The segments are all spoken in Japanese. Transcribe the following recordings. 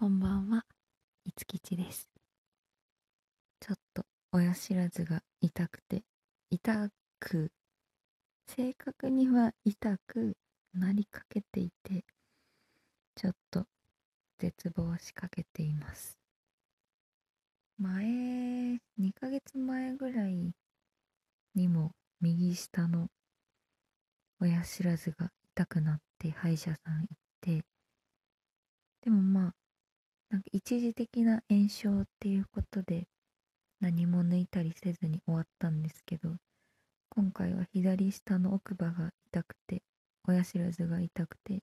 こんばんは、いつきちです。ちょっと親知らずが痛くて、痛く、正確には痛くなりかけていて、ちょっと絶望しかけています。前、2ヶ月前ぐらいにも右下の親知らずが痛くなって歯医者さん行って、でもまあ、なんか一時的な炎症っていうことで何も抜いたりせずに終わったんですけど今回は左下の奥歯が痛くて親知らずが痛くて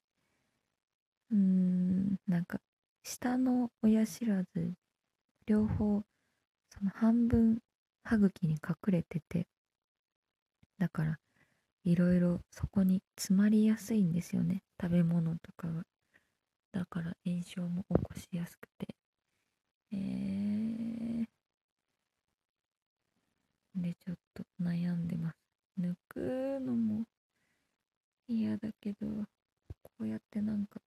うーんなんか下の親知らず両方その半分歯茎に隠れててだからいろいろそこに詰まりやすいんですよね食べ物とかがだから炎症も起こしやすくて。えー、でちょっと悩んでます。抜くのも嫌だけどこうやってなんか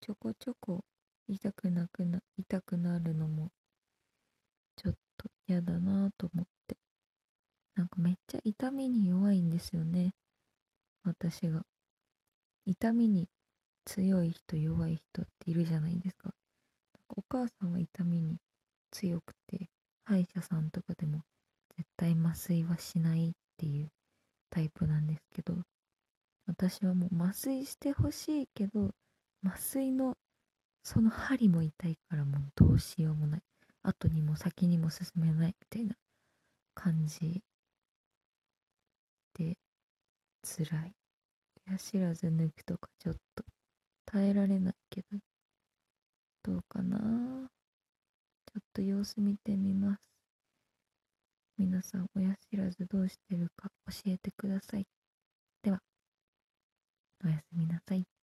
ちょこちょこ痛くなくな痛くなるのもちょっと嫌だなと思って。なんかめっちゃ痛みに弱いんですよね。私が。痛みに強い人弱い人っているじゃないですか。お母さんは痛みに強くて歯医者さんとかでも絶対麻酔はしないっていうタイプなんですけど私はもう麻酔してほしいけど麻酔のその針も痛いからもうどうしようもない後にも先にも進めないみたいな感じで辛い親知らず抜くとかちょっと耐えられないけど、どうかなちょっと様子見てみます。皆さん、親知らずどうしてるか教えてください。では、おやすみなさい。